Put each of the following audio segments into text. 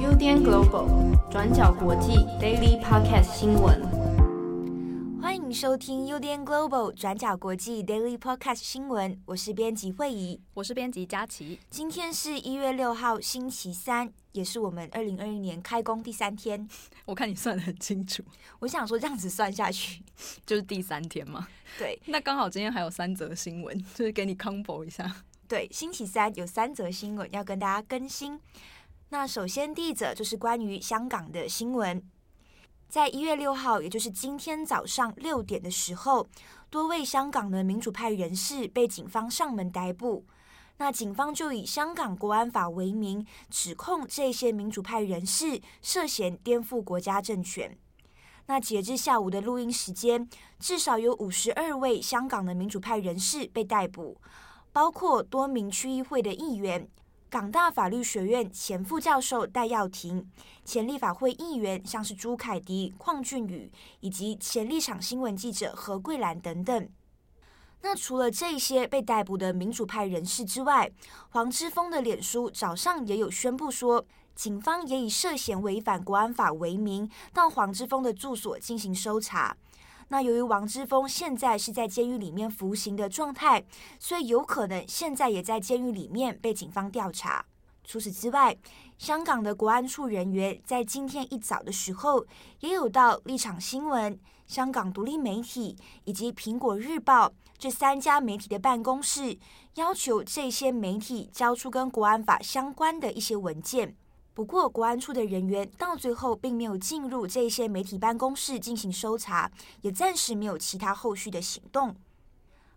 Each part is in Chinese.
UDN Global 转角国际 Daily Podcast 新闻，欢迎收听 UDN Global 转角国际 Daily Podcast 新闻。我是编辑慧仪，我是编辑佳琪。今天是一月六号，星期三，也是我们二零二一年开工第三天。我看你算的很清楚，我想说这样子算下去就是第三天嘛。对，那刚好今天还有三则新闻，就是给你 combo 一下。对，星期三有三则新闻要跟大家更新。那首先第一则就是关于香港的新闻，在一月六号，也就是今天早上六点的时候，多位香港的民主派人士被警方上门逮捕。那警方就以香港国安法为名，指控这些民主派人士涉嫌颠覆国家政权。那截至下午的录音时间，至少有五十二位香港的民主派人士被逮捕，包括多名区议会的议员。港大法律学院前副教授戴耀廷、前立法会议员像是朱凯迪、邝俊宇，以及前立场新闻记者何桂兰等等。那除了这些被逮捕的民主派人士之外，黄之锋的脸书早上也有宣布说，警方也以涉嫌违反国安法为名，到黄之锋的住所进行搜查。那由于王之峰现在是在监狱里面服刑的状态，所以有可能现在也在监狱里面被警方调查。除此之外，香港的国安处人员在今天一早的时候，也有到立场新闻、香港独立媒体以及苹果日报这三家媒体的办公室，要求这些媒体交出跟国安法相关的一些文件。不过，国安处的人员到最后并没有进入这些媒体办公室进行搜查，也暂时没有其他后续的行动。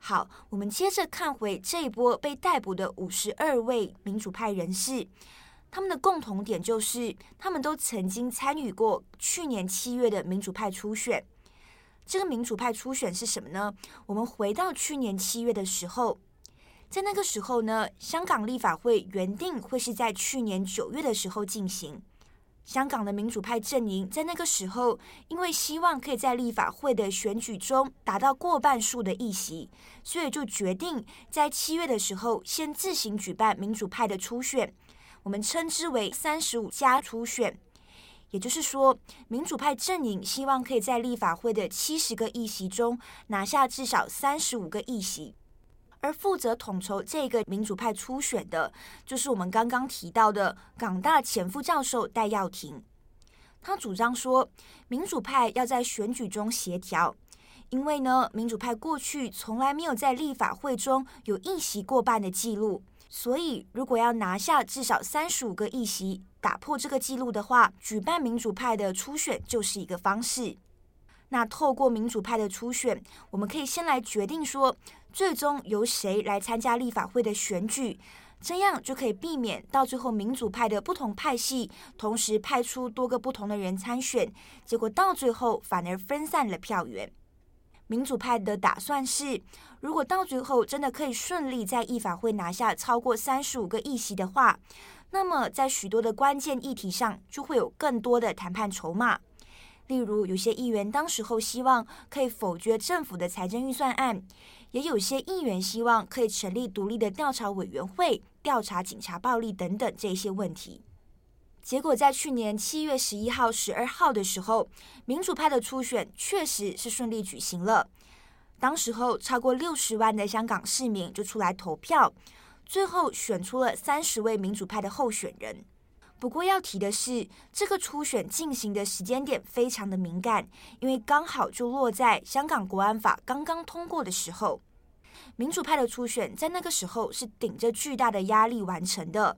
好，我们接着看回这一波被逮捕的五十二位民主派人士，他们的共同点就是，他们都曾经参与过去年七月的民主派初选。这个民主派初选是什么呢？我们回到去年七月的时候。在那个时候呢，香港立法会原定会是在去年九月的时候进行。香港的民主派阵营在那个时候，因为希望可以在立法会的选举中达到过半数的议席，所以就决定在七月的时候先自行举办民主派的初选，我们称之为“三十五加初选”。也就是说，民主派阵营希望可以在立法会的七十个议席中拿下至少三十五个议席。而负责统筹这个民主派初选的，就是我们刚刚提到的港大前副教授戴耀廷。他主张说，民主派要在选举中协调，因为呢，民主派过去从来没有在立法会中有议席过半的记录，所以如果要拿下至少三十五个议席，打破这个记录的话，举办民主派的初选就是一个方式。那透过民主派的初选，我们可以先来决定说，最终由谁来参加立法会的选举，这样就可以避免到最后民主派的不同派系同时派出多个不同的人参选，结果到最后反而分散了票源。民主派的打算是，如果到最后真的可以顺利在议法会拿下超过三十五个议席的话，那么在许多的关键议题上就会有更多的谈判筹码。例如，有些议员当时候希望可以否决政府的财政预算案，也有些议员希望可以成立独立的调查委员会调查警察暴力等等这些问题。结果在去年七月十一号、十二号的时候，民主派的初选确实是顺利举行了。当时候超过六十万的香港市民就出来投票，最后选出了三十位民主派的候选人。不过要提的是，这个初选进行的时间点非常的敏感，因为刚好就落在香港国安法刚刚通过的时候。民主派的初选在那个时候是顶着巨大的压力完成的，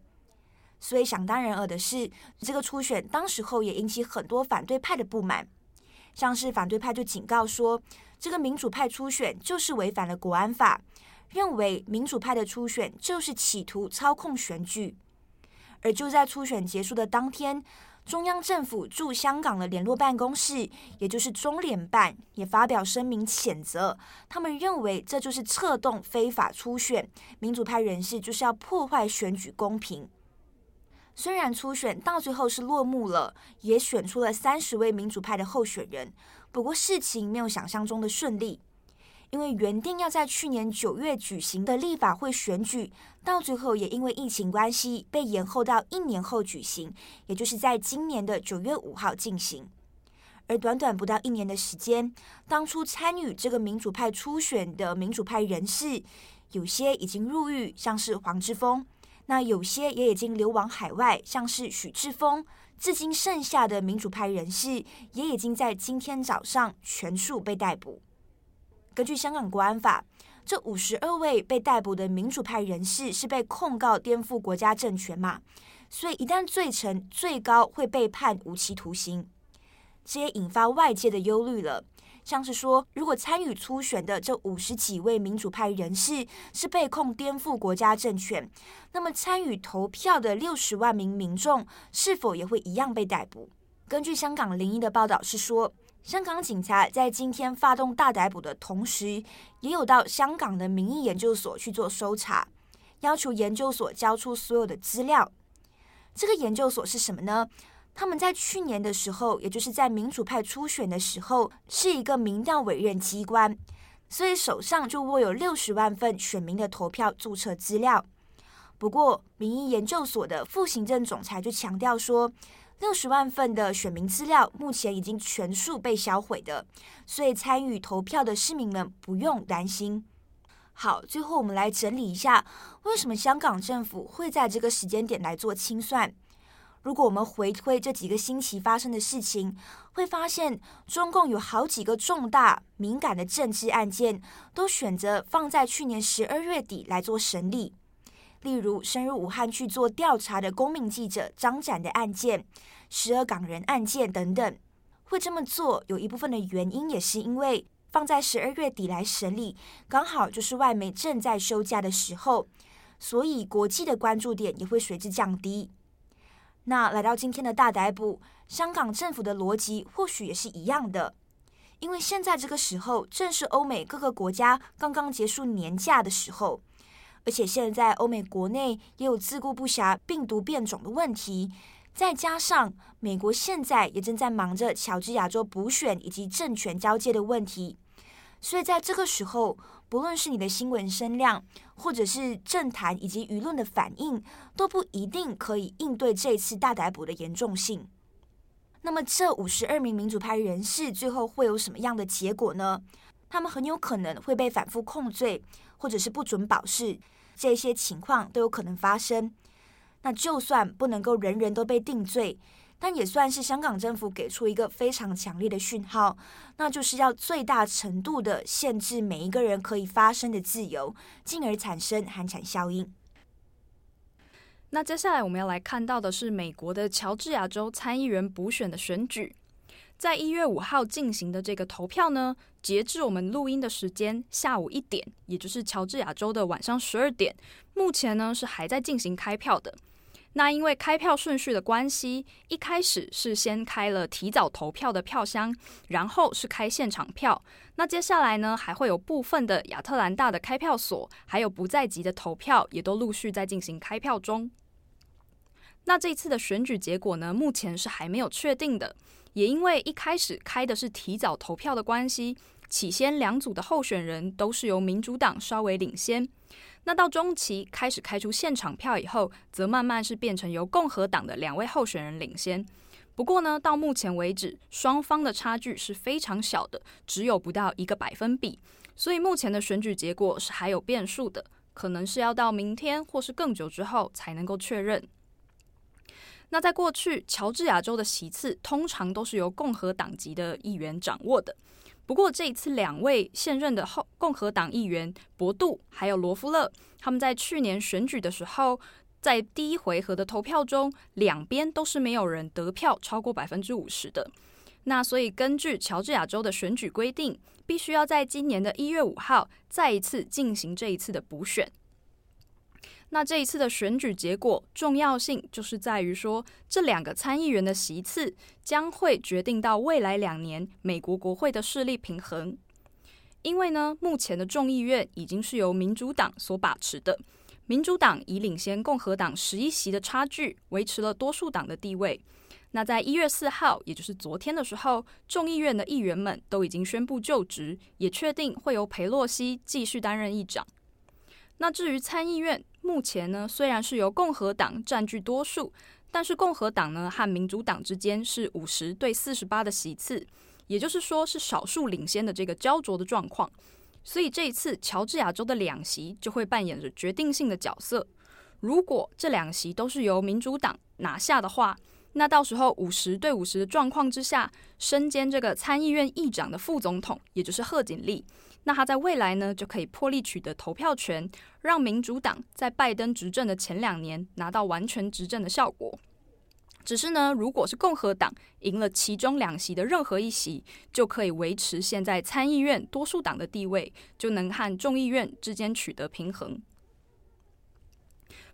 所以想当然尔的是，这个初选当时候也引起很多反对派的不满，像是反对派就警告说，这个民主派初选就是违反了国安法，认为民主派的初选就是企图操控选举。而就在初选结束的当天，中央政府驻香港的联络办公室，也就是中联办，也发表声明谴责。他们认为这就是策动非法初选，民主派人士就是要破坏选举公平。虽然初选到最后是落幕了，也选出了三十位民主派的候选人，不过事情没有想象中的顺利，因为原定要在去年九月举行的立法会选举，到最后也因为疫情关系被延后到一年后举行，也就是在今年的九月五号进行。而短短不到一年的时间，当初参与这个民主派初选的民主派人士，有些已经入狱，像是黄之锋；那有些也已经流亡海外，像是许智峰。至今剩下的民主派人士，也已经在今天早上全数被逮捕。根据香港国安法，这五十二位被逮捕的民主派人士是被控告颠覆国家政权嘛，所以一旦罪成，最高会被判无期徒刑。这也引发外界的忧虑了，像是说，如果参与初选的这五十几位民主派人士是被控颠覆国家政权，那么参与投票的六十万名民众是否也会一样被逮捕？根据香港零一的报道是说。香港警察在今天发动大逮捕的同时，也有到香港的民意研究所去做搜查，要求研究所交出所有的资料。这个研究所是什么呢？他们在去年的时候，也就是在民主派初选的时候，是一个民调委任机关，所以手上就握有六十万份选民的投票注册资料。不过，民意研究所的副行政总裁就强调说，六十万份的选民资料目前已经全数被销毁的，所以参与投票的市民们不用担心。好，最后我们来整理一下，为什么香港政府会在这个时间点来做清算？如果我们回推这几个星期发生的事情，会发现中共有好几个重大敏感的政治案件，都选择放在去年十二月底来做审理。例如，深入武汉去做调查的公民记者张展的案件、十二港人案件等等，会这么做有一部分的原因，也是因为放在十二月底来审理，刚好就是外媒正在休假的时候，所以国际的关注点也会随之降低。那来到今天的大逮捕，香港政府的逻辑或许也是一样的，因为现在这个时候正是欧美各个国家刚刚结束年假的时候。而且现在欧美国内也有自顾不暇病毒变种的问题，再加上美国现在也正在忙着乔治亚州补选以及政权交接的问题，所以在这个时候，不论是你的新闻声量，或者是政坛以及舆论的反应，都不一定可以应对这次大逮捕的严重性。那么，这五十二名民主派人士最后会有什么样的结果呢？他们很有可能会被反复控罪，或者是不准保释。这些情况都有可能发生。那就算不能够人人都被定罪，但也算是香港政府给出一个非常强烈的讯号，那就是要最大程度的限制每一个人可以发声的自由，进而产生寒蝉效应。那接下来我们要来看到的是美国的乔治亚州参议员补选的选举。在一月五号进行的这个投票呢，截至我们录音的时间下午一点，也就是乔治亚州的晚上十二点，目前呢是还在进行开票的。那因为开票顺序的关系，一开始是先开了提早投票的票箱，然后是开现场票。那接下来呢，还会有部分的亚特兰大的开票所，还有不在籍的投票，也都陆续在进行开票中。那这一次的选举结果呢，目前是还没有确定的。也因为一开始开的是提早投票的关系，起先两组的候选人都是由民主党稍微领先。那到中期开始开出现场票以后，则慢慢是变成由共和党的两位候选人领先。不过呢，到目前为止，双方的差距是非常小的，只有不到一个百分比。所以目前的选举结果是还有变数的，可能是要到明天或是更久之后才能够确认。那在过去，乔治亚州的席次通常都是由共和党籍的议员掌握的。不过这一次，两位现任的后共和党议员博杜还有罗夫勒，他们在去年选举的时候，在第一回合的投票中，两边都是没有人得票超过百分之五十的。那所以根据乔治亚州的选举规定，必须要在今年的一月五号再一次进行这一次的补选。那这一次的选举结果重要性就是在于说，这两个参议员的席次将会决定到未来两年美国国会的势力平衡。因为呢，目前的众议院已经是由民主党所把持的，民主党以领先共和党十一席的差距维持了多数党的地位。那在一月四号，也就是昨天的时候，众议院的议员们都已经宣布就职，也确定会由裴洛西继续担任议长。那至于参议院，目前呢，虽然是由共和党占据多数，但是共和党呢和民主党之间是五十对四十八的席次，也就是说是少数领先的这个焦灼的状况。所以这一次乔治亚州的两席就会扮演着决定性的角色。如果这两席都是由民主党拿下的话，那到时候五十对五十的状况之下，身兼这个参议院议长的副总统，也就是贺锦丽，那他在未来呢就可以破例取得投票权，让民主党在拜登执政的前两年拿到完全执政的效果。只是呢，如果是共和党赢了其中两席的任何一席，就可以维持现在参议院多数党的地位，就能和众议院之间取得平衡。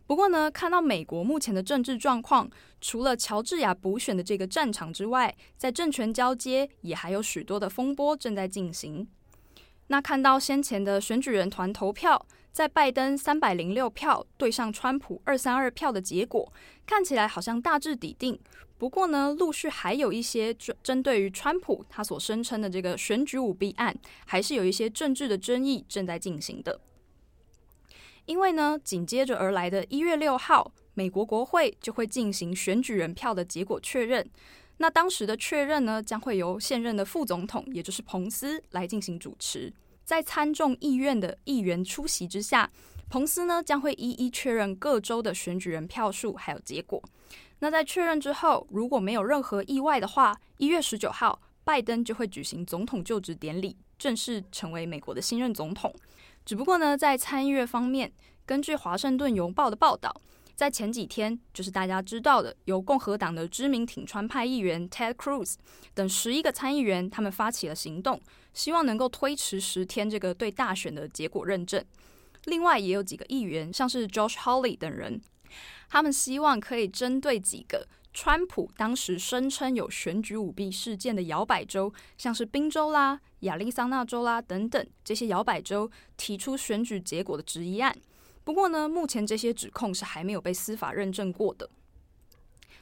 不过呢，看到美国目前的政治状况，除了乔治亚补选的这个战场之外，在政权交接也还有许多的风波正在进行。那看到先前的选举人团投票，在拜登三百零六票对上川普二三二票的结果，看起来好像大致底定。不过呢，陆续还有一些针针对于川普他所声称的这个选举舞弊案，还是有一些政治的争议正在进行的。因为呢，紧接着而来的一月六号，美国国会就会进行选举人票的结果确认。那当时的确认呢，将会由现任的副总统，也就是彭斯来进行主持。在参众议院的议员出席之下，彭斯呢将会一一确认各州的选举人票数还有结果。那在确认之后，如果没有任何意外的话，一月十九号，拜登就会举行总统就职典礼，正式成为美国的新任总统。只不过呢，在参议院方面，根据《华盛顿邮报》的报道，在前几天，就是大家知道的，由共和党的知名挺川派议员 Ted Cruz 等十一个参议员，他们发起了行动，希望能够推迟十天这个对大选的结果认证。另外，也有几个议员，像是 Josh Hawley 等人，他们希望可以针对几个。川普当时声称有选举舞弊事件的摇摆州，像是宾州啦、亚利桑那州啦等等这些摇摆州，提出选举结果的质疑案。不过呢，目前这些指控是还没有被司法认证过的。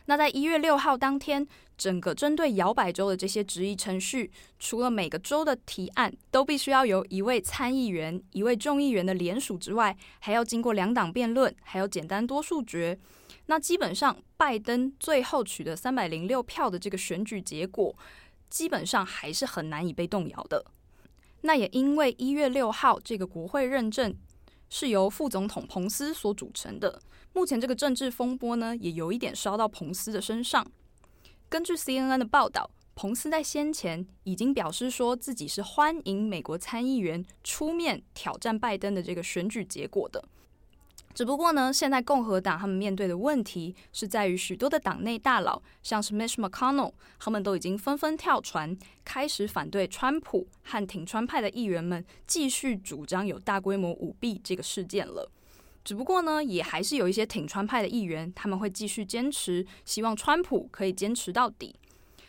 那在一月六号当天，整个针对摇摆州的这些质疑程序，除了每个州的提案都必须要由一位参议员、一位众议员的联署之外，还要经过两党辩论，还有简单多数决。那基本上，拜登最后取得三百零六票的这个选举结果，基本上还是很难以被动摇的。那也因为一月六号这个国会认证是由副总统彭斯所组成的，目前这个政治风波呢，也有一点烧到彭斯的身上。根据 CNN 的报道，彭斯在先前已经表示说自己是欢迎美国参议员出面挑战拜登的这个选举结果的。只不过呢，现在共和党他们面对的问题是在于许多的党内大佬，像是 Mitch McConnell，他们都已经纷纷跳船，开始反对川普和挺川派的议员们继续主张有大规模舞弊这个事件了。只不过呢，也还是有一些挺川派的议员，他们会继续坚持，希望川普可以坚持到底。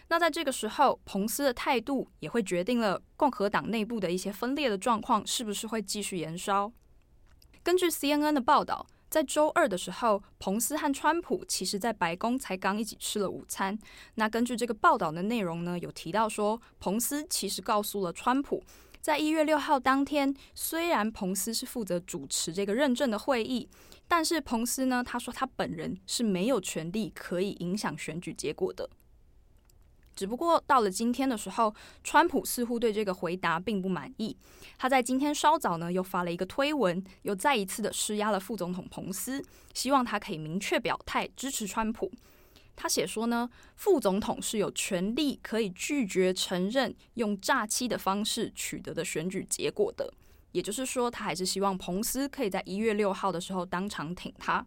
那在这个时候，彭斯的态度也会决定了共和党内部的一些分裂的状况是不是会继续延烧。根据 CNN 的报道，在周二的时候，彭斯和川普其实在白宫才刚一起吃了午餐。那根据这个报道的内容呢，有提到说，彭斯其实告诉了川普，在一月六号当天，虽然彭斯是负责主持这个认证的会议，但是彭斯呢，他说他本人是没有权利可以影响选举结果的。只不过到了今天的时候，川普似乎对这个回答并不满意。他在今天稍早呢，又发了一个推文，又再一次的施压了副总统彭斯，希望他可以明确表态支持川普。他写说呢，副总统是有权利可以拒绝承认用诈欺的方式取得的选举结果的。也就是说，他还是希望彭斯可以在一月六号的时候当场挺他。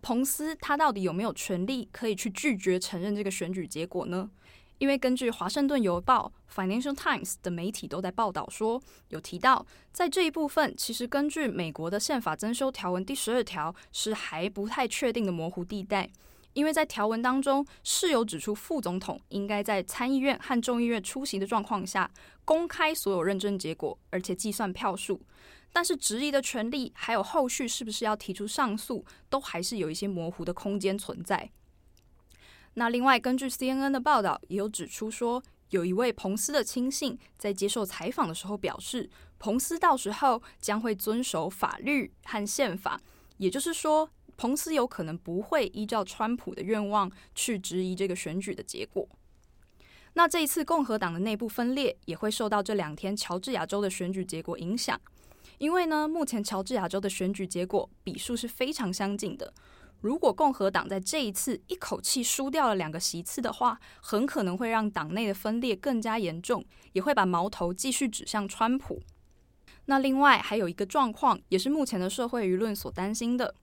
彭斯他到底有没有权利可以去拒绝承认这个选举结果呢？因为根据《华盛顿邮报》（Financial Times） 的媒体都在报道说，有提到在这一部分，其实根据美国的宪法增修条文第十二条是还不太确定的模糊地带。因为在条文当中是有指出，副总统应该在参议院和众议院出席的状况下公开所有认证结果，而且计算票数。但是质疑的权利还有后续是不是要提出上诉，都还是有一些模糊的空间存在。那另外，根据 CNN 的报道，也有指出说，有一位彭斯的亲信在接受采访的时候表示，彭斯到时候将会遵守法律和宪法，也就是说，彭斯有可能不会依照川普的愿望去质疑这个选举的结果。那这一次共和党的内部分裂也会受到这两天乔治亚州的选举结果影响，因为呢，目前乔治亚州的选举结果比数是非常相近的。如果共和党在这一次一口气输掉了两个席次的话，很可能会让党内的分裂更加严重，也会把矛头继续指向川普。那另外还有一个状况，也是目前的社会舆论所担心的，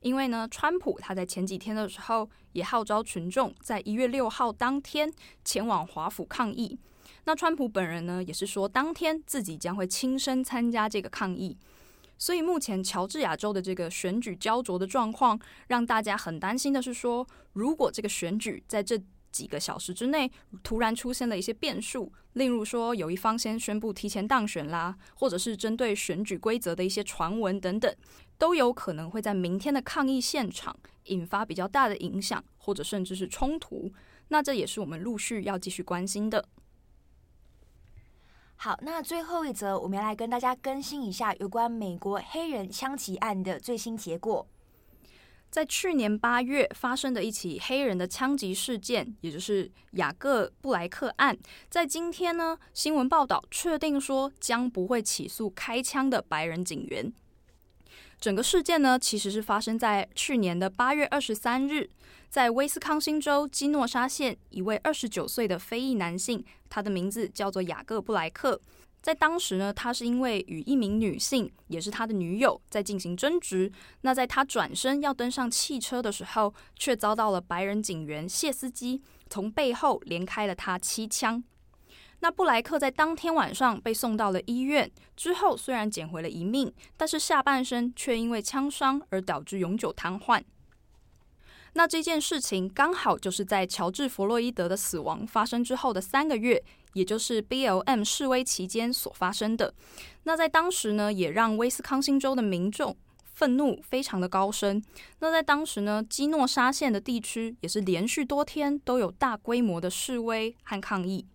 因为呢，川普他在前几天的时候也号召群众在一月六号当天前往华府抗议。那川普本人呢，也是说当天自己将会亲身参加这个抗议。所以目前乔治亚州的这个选举焦灼的状况，让大家很担心的是说，如果这个选举在这几个小时之内突然出现了一些变数，例如说有一方先宣布提前当选啦，或者是针对选举规则的一些传闻等等，都有可能会在明天的抗议现场引发比较大的影响，或者甚至是冲突。那这也是我们陆续要继续关心的。好，那最后一则，我们要来跟大家更新一下有关美国黑人枪击案的最新结果。在去年八月发生的一起黑人的枪击事件，也就是雅各布莱克案，在今天呢，新闻报道确定说将不会起诉开枪的白人警员。整个事件呢，其实是发生在去年的八月二十三日。在威斯康星州基诺沙县，一位二十九岁的非裔男性，他的名字叫做雅各布莱克。在当时呢，他是因为与一名女性，也是他的女友，在进行争执。那在他转身要登上汽车的时候，却遭到了白人警员谢斯基从背后连开了他七枪。那布莱克在当天晚上被送到了医院，之后虽然捡回了一命，但是下半身却因为枪伤而导致永久瘫痪。那这件事情刚好就是在乔治·弗洛伊德的死亡发生之后的三个月，也就是 BLM 示威期间所发生的。那在当时呢，也让威斯康星州的民众愤怒非常的高升。那在当时呢，基诺沙县的地区也是连续多天都有大规模的示威和抗议。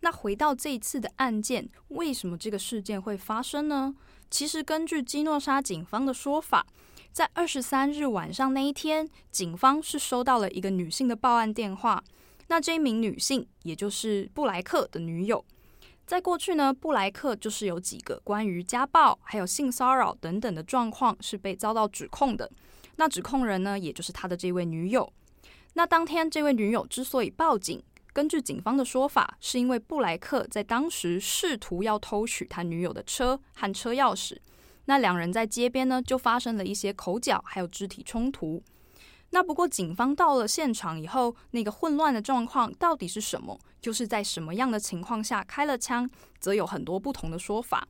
那回到这一次的案件，为什么这个事件会发生呢？其实根据基诺沙警方的说法。在二十三日晚上那一天，警方是收到了一个女性的报案电话。那这一名女性，也就是布莱克的女友，在过去呢，布莱克就是有几个关于家暴还有性骚扰等等的状况是被遭到指控的。那指控人呢，也就是他的这位女友。那当天这位女友之所以报警，根据警方的说法，是因为布莱克在当时试图要偷取他女友的车和车钥匙。那两人在街边呢，就发生了一些口角，还有肢体冲突。那不过警方到了现场以后，那个混乱的状况到底是什么？就是在什么样的情况下开了枪，则有很多不同的说法。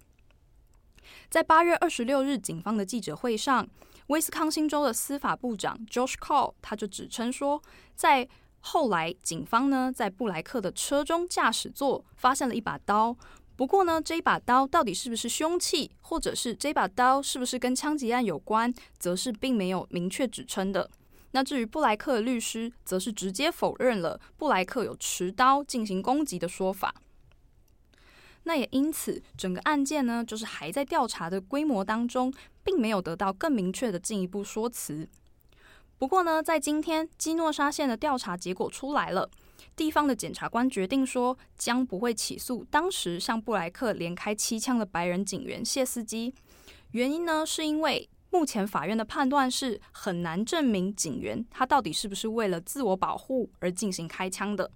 在八月二十六日警方的记者会上，威斯康星州的司法部长 Josh Call 他就指称说，在后来警方呢，在布莱克的车中驾驶座发现了一把刀。不过呢，这把刀到底是不是凶器，或者是这把刀是不是跟枪击案有关，则是并没有明确指称的。那至于布莱克的律师，则是直接否认了布莱克有持刀进行攻击的说法。那也因此，整个案件呢，就是还在调查的规模当中，并没有得到更明确的进一步说辞。不过呢，在今天基诺沙县的调查结果出来了。地方的检察官决定说，将不会起诉当时向布莱克连开七枪的白人警员谢斯基。原因呢，是因为目前法院的判断是很难证明警员他到底是不是为了自我保护而进行开枪的。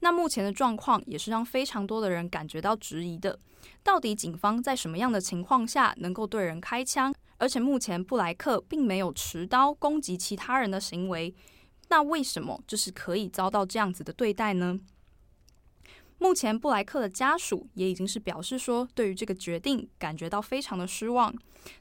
那目前的状况也是让非常多的人感觉到质疑的。到底警方在什么样的情况下能够对人开枪？而且目前布莱克并没有持刀攻击其他人的行为。那为什么就是可以遭到这样子的对待呢？目前布莱克的家属也已经是表示说，对于这个决定感觉到非常的失望。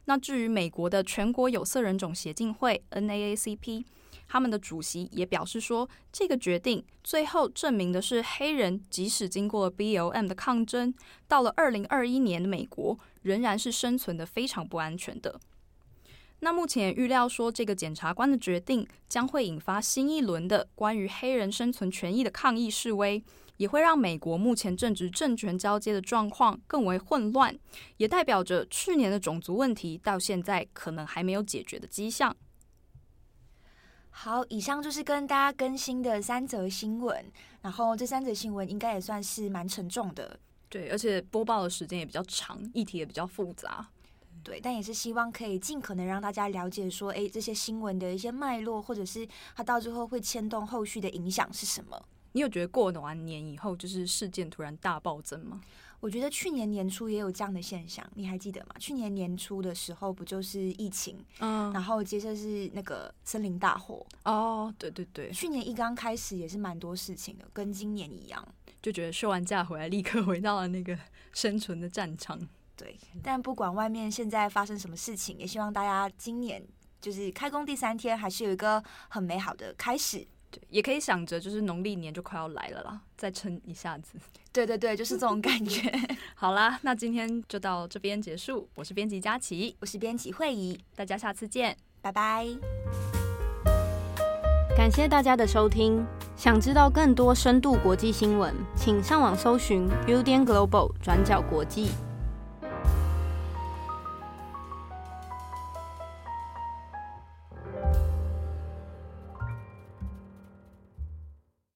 那至于美国的全国有色人种协进会 NAACP，他们的主席也表示说，这个决定最后证明的是黑人即使经过了 BLM 的抗争，到了二零二一年的美国仍然是生存的非常不安全的。那目前预料说，这个检察官的决定将会引发新一轮的关于黑人生存权益的抗议示威，也会让美国目前正值政权交接的状况更为混乱，也代表着去年的种族问题到现在可能还没有解决的迹象。好，以上就是跟大家更新的三则新闻，然后这三则新闻应该也算是蛮沉重的，对，而且播报的时间也比较长，议题也比较复杂，对，但也是希望可以尽可能让大家了解说，哎，这些新闻的一些脉络，或者是它到最后会牵动后续的影响是什么？你有觉得过完年以后，就是事件突然大暴增吗？我觉得去年年初也有这样的现象，你还记得吗？去年年初的时候，不就是疫情，嗯，然后接着是那个森林大火。哦，对对对，去年一刚开始也是蛮多事情的，跟今年一样，就觉得休完假回来，立刻回到了那个生存的战场。对，但不管外面现在发生什么事情，也希望大家今年就是开工第三天，还是有一个很美好的开始。也可以想着，就是农历年就快要来了啦，再撑一下子。对对对，就是这种感觉。好啦，那今天就到这边结束。我是编辑佳琪，我是编辑慧仪，大家下次见，拜拜。感谢大家的收听。想知道更多深度国际新闻，请上网搜寻 Udan Global 转角国际。